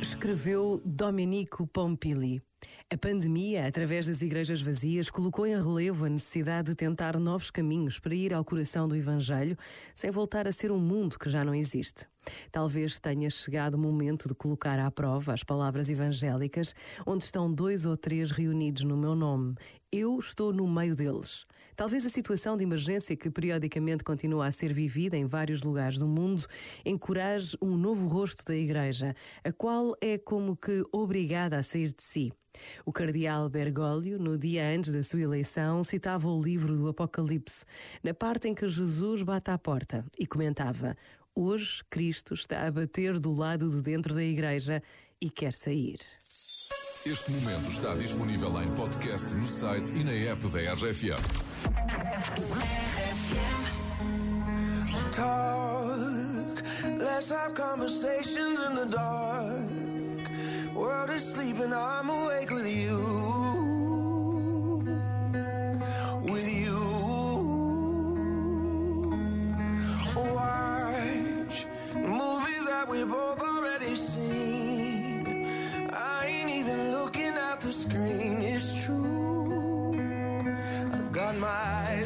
Escreveu Domenico Pompili. A pandemia, através das igrejas vazias, colocou em relevo a necessidade de tentar novos caminhos para ir ao coração do Evangelho, sem voltar a ser um mundo que já não existe. Talvez tenha chegado o momento de colocar à prova as palavras evangélicas, onde estão dois ou três reunidos no meu nome. Eu estou no meio deles. Talvez a situação de emergência que periodicamente continua a ser vivida em vários lugares do mundo encoraje um novo rosto da Igreja, a qual é como que obrigada a sair de si. O cardeal Bergoglio, no dia antes da sua eleição, citava o livro do Apocalipse, na parte em que Jesus bate à porta, e comentava: Hoje Cristo está a bater do lado de dentro da igreja e quer sair. Este momento está disponível em podcast no site e na app da RFM. Talk, let's have conversations in the dark. World is sleeping, I'm awake with you. With you. Watch movies that we both already seen. I ain't even looking at the screen, it's true. I got my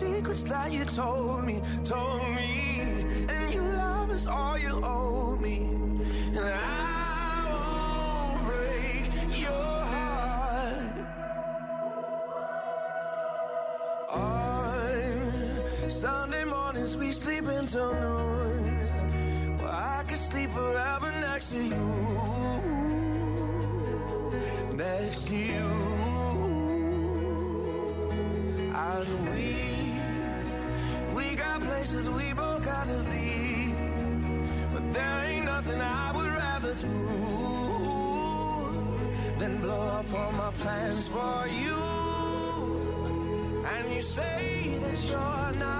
secrets that you told me, told me. And your love is all you owe me. And I won't break your heart. On Sunday mornings we sleep until noon. I could sleep forever next to you. Next to you. And we, we got places we both gotta be. But there ain't nothing I would rather do than blow up all my plans for you. And you say that you're not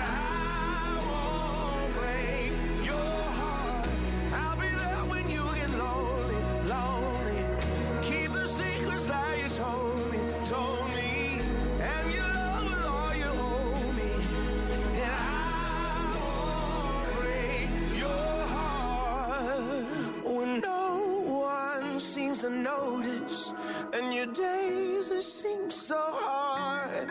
to notice. And your days it seem so hard.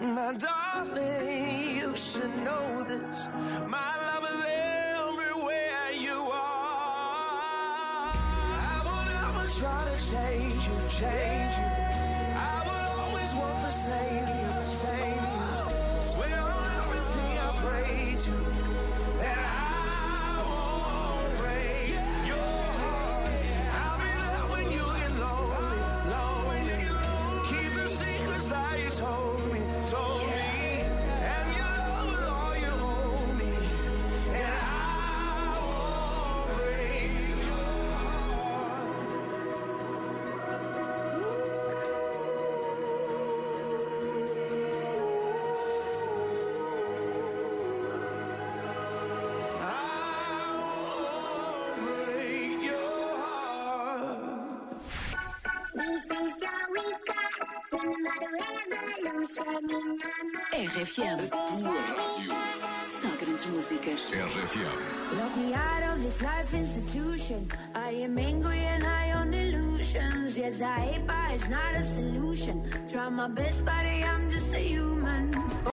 My darling, you should know this. My love is everywhere you are. I will never try to change you, change you. Is all we got. Só grandes músicas. RFM. Lock me out of this life institution. I am angry and high on illusions. Yes, I hate, but it's not a solution. Try my best, buddy, I'm just a human.